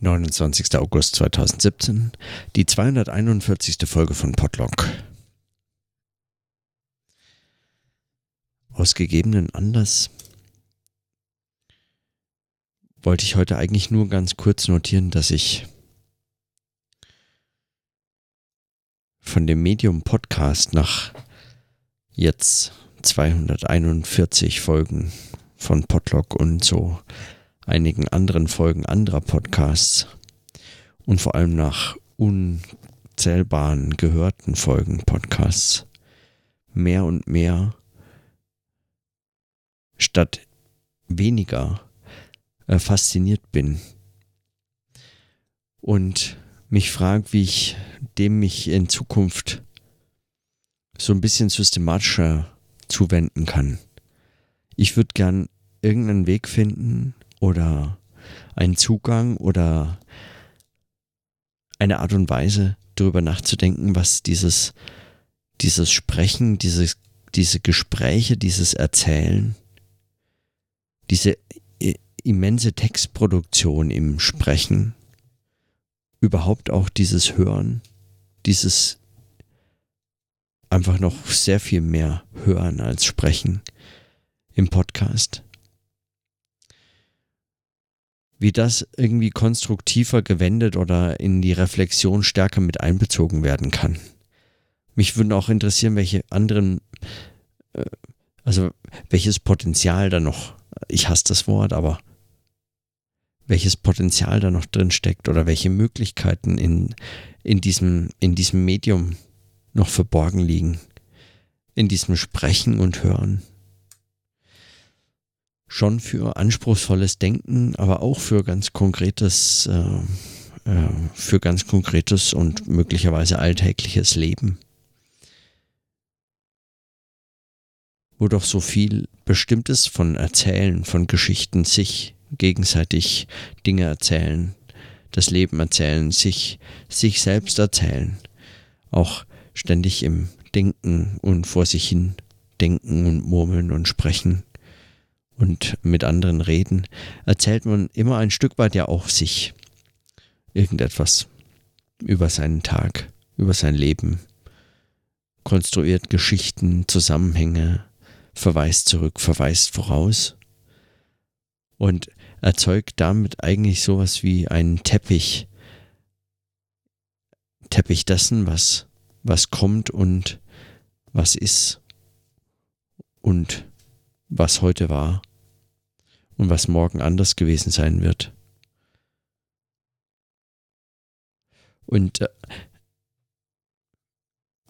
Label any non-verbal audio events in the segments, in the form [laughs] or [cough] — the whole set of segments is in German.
29. August 2017, die 241. Folge von Podlock. Aus gegebenen Anlass wollte ich heute eigentlich nur ganz kurz notieren, dass ich von dem Medium Podcast nach jetzt 241 Folgen von Podlock und so einigen anderen Folgen anderer Podcasts und vor allem nach unzählbaren gehörten Folgen Podcasts mehr und mehr statt weniger äh, fasziniert bin und mich frage, wie ich dem mich in Zukunft so ein bisschen systematischer zuwenden kann. Ich würde gern irgendeinen Weg finden, oder einen Zugang oder eine Art und Weise, darüber nachzudenken, was dieses, dieses Sprechen, dieses, diese Gespräche, dieses Erzählen, diese immense Textproduktion im Sprechen, überhaupt auch dieses Hören, dieses einfach noch sehr viel mehr Hören als Sprechen im Podcast wie das irgendwie konstruktiver gewendet oder in die Reflexion stärker mit einbezogen werden kann. Mich würde auch interessieren, welche anderen, äh, also welches Potenzial da noch, ich hasse das Wort, aber welches Potenzial da noch drin steckt oder welche Möglichkeiten in, in, diesem, in diesem Medium noch verborgen liegen. In diesem Sprechen und Hören schon für anspruchsvolles Denken, aber auch für ganz konkretes, äh, äh, für ganz konkretes und möglicherweise alltägliches Leben. Wo doch so viel Bestimmtes von Erzählen, von Geschichten, sich gegenseitig Dinge erzählen, das Leben erzählen, sich, sich selbst erzählen, auch ständig im Denken und vor sich hin denken und murmeln und sprechen und mit anderen reden, erzählt man immer ein Stück weit ja auch sich irgendetwas über seinen Tag, über sein Leben, konstruiert Geschichten, Zusammenhänge, verweist zurück, verweist voraus und erzeugt damit eigentlich sowas wie einen Teppich, Teppich dessen, was, was kommt und was ist und was heute war und was morgen anders gewesen sein wird. Und äh,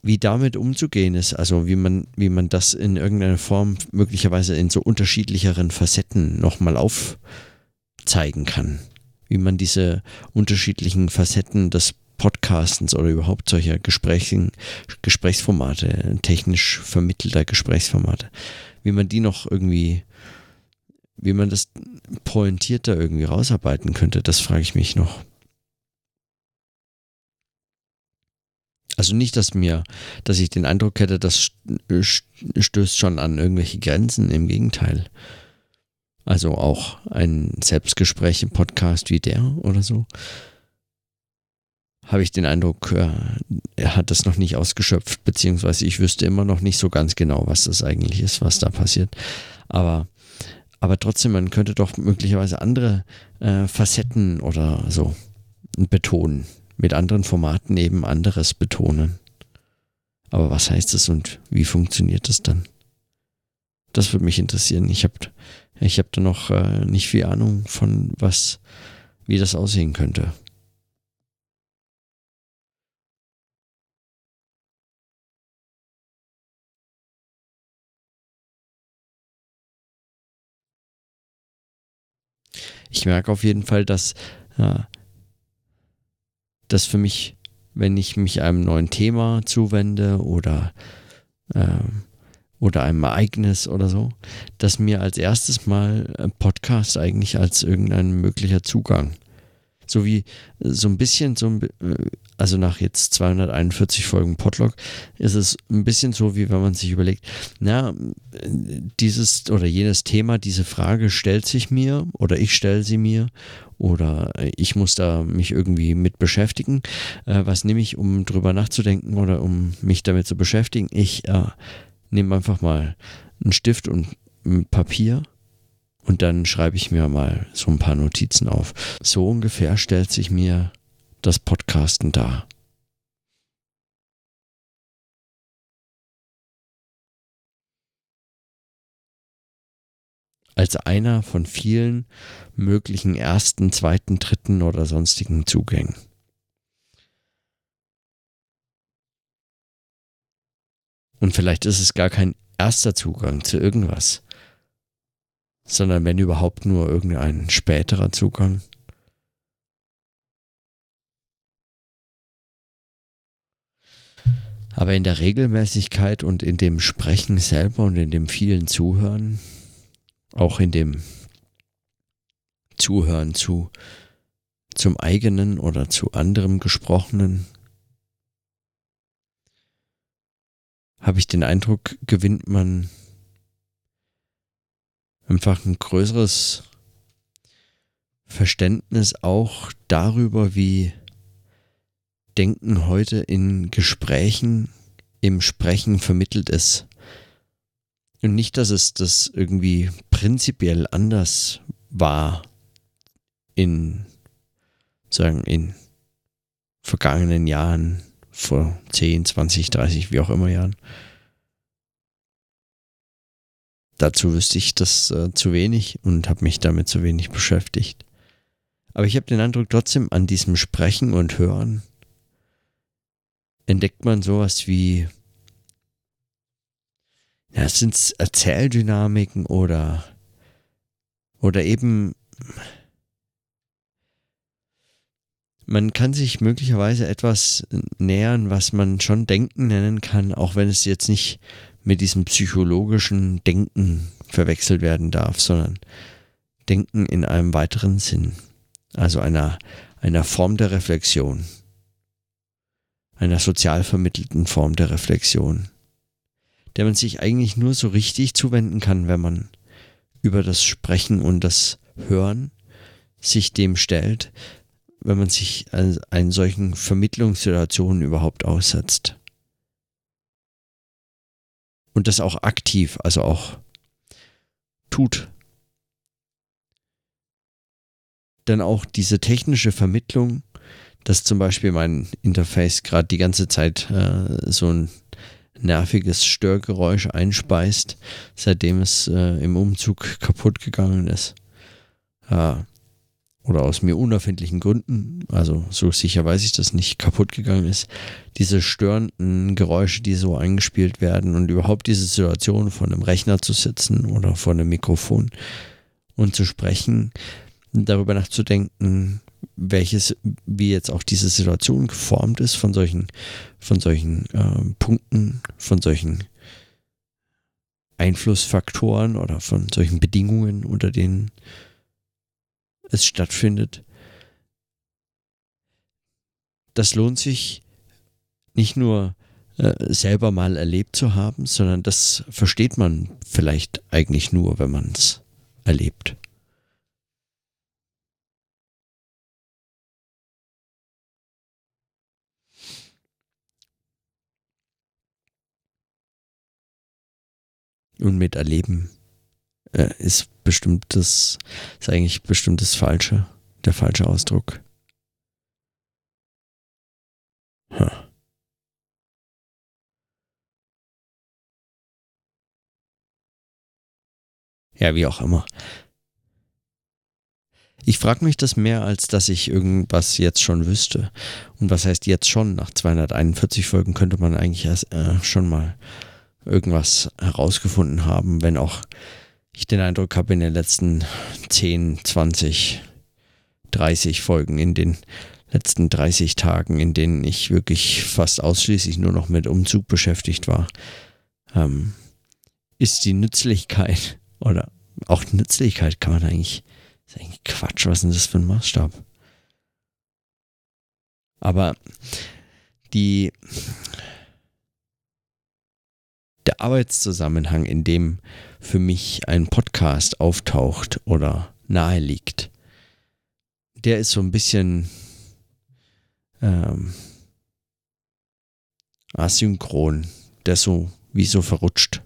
wie damit umzugehen ist, also wie man, wie man das in irgendeiner Form möglicherweise in so unterschiedlicheren Facetten nochmal aufzeigen kann. Wie man diese unterschiedlichen Facetten des Podcastens oder überhaupt solcher Gesprächen, Gesprächsformate, technisch vermittelter Gesprächsformate, wie man die noch irgendwie wie man das pointierter irgendwie rausarbeiten könnte, das frage ich mich noch. Also nicht, dass mir, dass ich den Eindruck hätte, das stößt schon an irgendwelche Grenzen, im Gegenteil. Also auch ein Selbstgespräch im Podcast wie der oder so. Habe ich den Eindruck, äh, er hat das noch nicht ausgeschöpft, beziehungsweise ich wüsste immer noch nicht so ganz genau, was das eigentlich ist, was da passiert. Aber aber trotzdem, man könnte doch möglicherweise andere äh, Facetten oder so betonen. Mit anderen Formaten eben anderes betonen. Aber was heißt das und wie funktioniert das dann? Das würde mich interessieren. Ich habe ich hab da noch äh, nicht viel Ahnung von, was, wie das aussehen könnte. Ich merke auf jeden Fall, dass ja, das für mich, wenn ich mich einem neuen Thema zuwende oder, äh, oder einem Ereignis oder so, dass mir als erstes mal ein Podcast eigentlich als irgendein möglicher Zugang, so wie so ein bisschen so ein, also nach jetzt 241 Folgen Podlog, ist es ein bisschen so, wie wenn man sich überlegt, na, dieses oder jenes Thema, diese Frage stellt sich mir oder ich stelle sie mir oder ich muss da mich irgendwie mit beschäftigen. Äh, was nehme ich, um drüber nachzudenken oder um mich damit zu beschäftigen? Ich äh, nehme einfach mal einen Stift und ein Papier und dann schreibe ich mir mal so ein paar Notizen auf. So ungefähr stellt sich mir das Podcasten dar. Als einer von vielen möglichen ersten, zweiten, dritten oder sonstigen Zugängen. Und vielleicht ist es gar kein erster Zugang zu irgendwas sondern wenn überhaupt nur irgendein späterer Zugang. Aber in der Regelmäßigkeit und in dem Sprechen selber und in dem vielen Zuhören, auch in dem Zuhören zu zum eigenen oder zu anderem Gesprochenen, habe ich den Eindruck, gewinnt man einfach ein größeres Verständnis auch darüber, wie Denken heute in Gesprächen, im Sprechen vermittelt ist. Und nicht, dass es das irgendwie prinzipiell anders war in, sagen, in vergangenen Jahren, vor 10, 20, 30, wie auch immer Jahren, dazu wüsste ich das äh, zu wenig und habe mich damit zu wenig beschäftigt. Aber ich habe den Eindruck, trotzdem an diesem Sprechen und Hören entdeckt man sowas wie, ja, sind es Erzähldynamiken oder, oder eben, man kann sich möglicherweise etwas nähern, was man schon Denken nennen kann, auch wenn es jetzt nicht mit diesem psychologischen Denken verwechselt werden darf, sondern Denken in einem weiteren Sinn, also einer, einer Form der Reflexion, einer sozial vermittelten Form der Reflexion, der man sich eigentlich nur so richtig zuwenden kann, wenn man über das Sprechen und das Hören sich dem stellt, wenn man sich einen solchen Vermittlungssituationen überhaupt aussetzt und das auch aktiv, also auch tut. Dann auch diese technische Vermittlung, dass zum Beispiel mein Interface gerade die ganze Zeit äh, so ein nerviges Störgeräusch einspeist, seitdem es äh, im Umzug kaputt gegangen ist. Äh, oder aus mir unerfindlichen Gründen, also so sicher weiß ich, dass nicht kaputt gegangen ist, diese störenden Geräusche, die so eingespielt werden und überhaupt diese Situation vor einem Rechner zu sitzen oder vor einem Mikrofon und zu sprechen, darüber nachzudenken, welches, wie jetzt auch diese Situation geformt ist von solchen, von solchen äh, Punkten, von solchen Einflussfaktoren oder von solchen Bedingungen, unter denen es stattfindet. Das lohnt sich nicht nur äh, selber mal erlebt zu haben, sondern das versteht man vielleicht eigentlich nur, wenn man es erlebt. Und mit Erleben äh, ist das, ist eigentlich bestimmt das Falsche, der falsche Ausdruck. Huh. Ja, wie auch immer. Ich frage mich das mehr, als dass ich irgendwas jetzt schon wüsste. Und was heißt jetzt schon? Nach 241 Folgen könnte man eigentlich erst, äh, schon mal irgendwas herausgefunden haben, wenn auch ich den Eindruck habe, in den letzten 10, 20, 30 Folgen, in den letzten 30 Tagen, in denen ich wirklich fast ausschließlich nur noch mit Umzug beschäftigt war, ähm, ist die Nützlichkeit [laughs] oder auch Nützlichkeit kann man eigentlich, ist eigentlich Quatsch, was ist denn das für ein Maßstab? Aber die, der Arbeitszusammenhang, in dem für mich ein Podcast auftaucht oder nahe liegt, der ist so ein bisschen ähm, asynchron, der so wie so verrutscht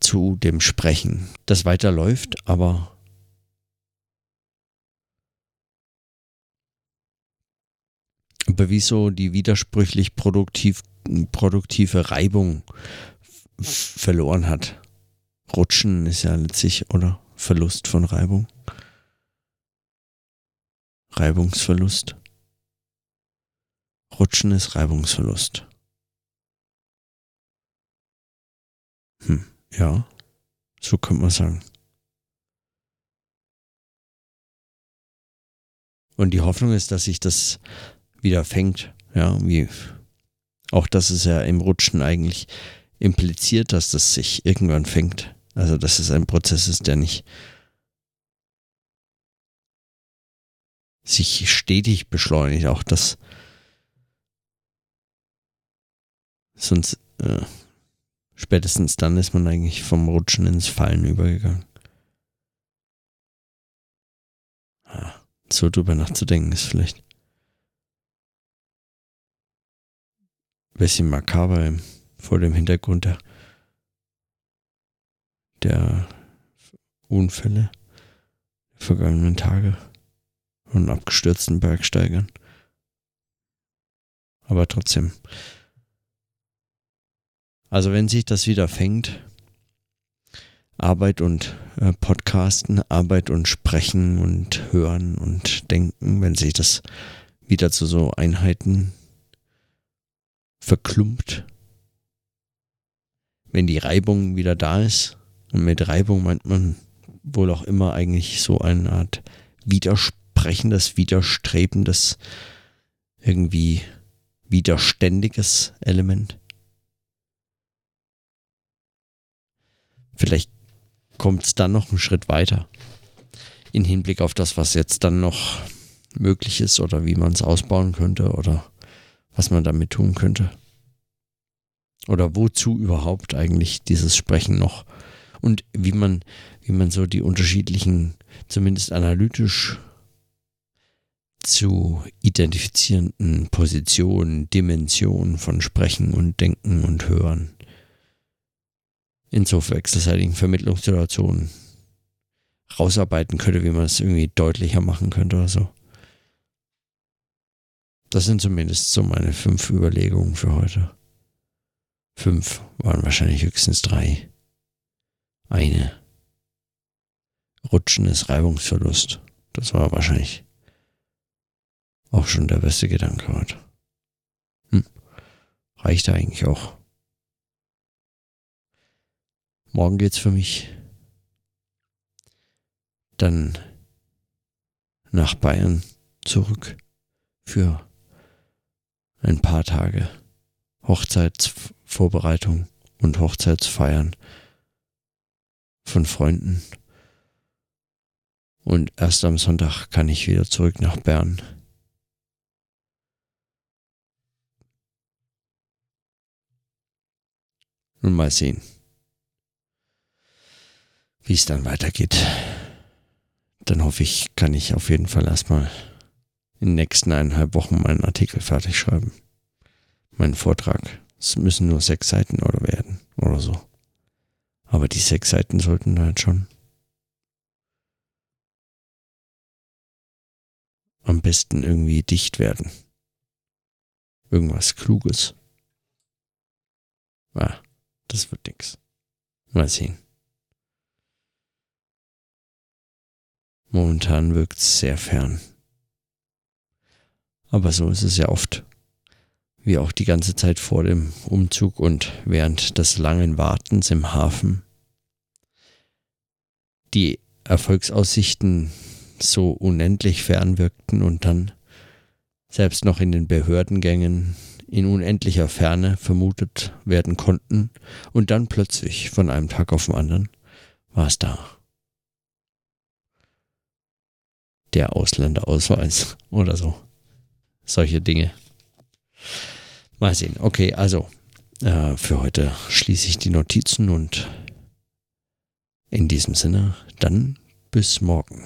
zu dem Sprechen, das weiterläuft, aber aber wieso die widersprüchlich produktiv, produktive Reibung verloren hat. Rutschen ist ja letztlich, oder? Verlust von Reibung. Reibungsverlust. Rutschen ist Reibungsverlust. Hm, ja, so könnte man sagen. Und die Hoffnung ist, dass sich das wieder fängt. Ja, wie auch das ist ja im Rutschen eigentlich impliziert, dass das sich irgendwann fängt. Also, dass es ein Prozess ist, der nicht sich stetig beschleunigt. Auch das. Sonst, äh, spätestens dann ist man eigentlich vom Rutschen ins Fallen übergegangen. Ah, so drüber nachzudenken ist vielleicht bisschen makaber vor dem Hintergrund der, der Unfälle der vergangenen Tage von abgestürzten Bergsteigern. Aber trotzdem. Also wenn sich das wieder fängt, Arbeit und äh, Podcasten, Arbeit und Sprechen und Hören und Denken, wenn sich das wieder zu so Einheiten verklumpt, wenn die Reibung wieder da ist, und mit Reibung meint man wohl auch immer eigentlich so eine Art widersprechendes, widerstrebendes, irgendwie widerständiges Element. Vielleicht kommt es dann noch einen Schritt weiter in Hinblick auf das, was jetzt dann noch möglich ist oder wie man es ausbauen könnte oder was man damit tun könnte. Oder wozu überhaupt eigentlich dieses Sprechen noch? Und wie man, wie man so die unterschiedlichen, zumindest analytisch zu identifizierenden Positionen, Dimensionen von Sprechen und Denken und Hören in so wechselseitigen Vermittlungssituationen rausarbeiten könnte, wie man es irgendwie deutlicher machen könnte oder so. Das sind zumindest so meine fünf Überlegungen für heute. Fünf waren wahrscheinlich höchstens drei. Eine. Rutschen ist Reibungsverlust. Das war wahrscheinlich auch schon der beste Gedanke heute. Hm. Reicht eigentlich auch. Morgen geht's für mich dann nach Bayern zurück für ein paar Tage Hochzeitsvorbereitung und Hochzeitsfeiern von Freunden. Und erst am Sonntag kann ich wieder zurück nach Bern. Und mal sehen, wie es dann weitergeht. Dann hoffe ich, kann ich auf jeden Fall erstmal in den nächsten eineinhalb Wochen meinen Artikel fertig schreiben. Meinen Vortrag. Es müssen nur sechs Seiten oder werden oder so. Aber die sechs Seiten sollten halt schon am besten irgendwie dicht werden. Irgendwas Kluges. Ah, das wird nix. Mal sehen. Momentan wirkt es sehr fern. Aber so ist es ja oft. Wie auch die ganze Zeit vor dem Umzug und während des langen Wartens im Hafen. Die Erfolgsaussichten so unendlich fern wirkten und dann selbst noch in den Behördengängen in unendlicher Ferne vermutet werden konnten und dann plötzlich von einem Tag auf den anderen war es da. Der Ausländerausweis oder so. Solche Dinge. Mal sehen. Okay, also äh, für heute schließe ich die Notizen und in diesem Sinne dann bis morgen.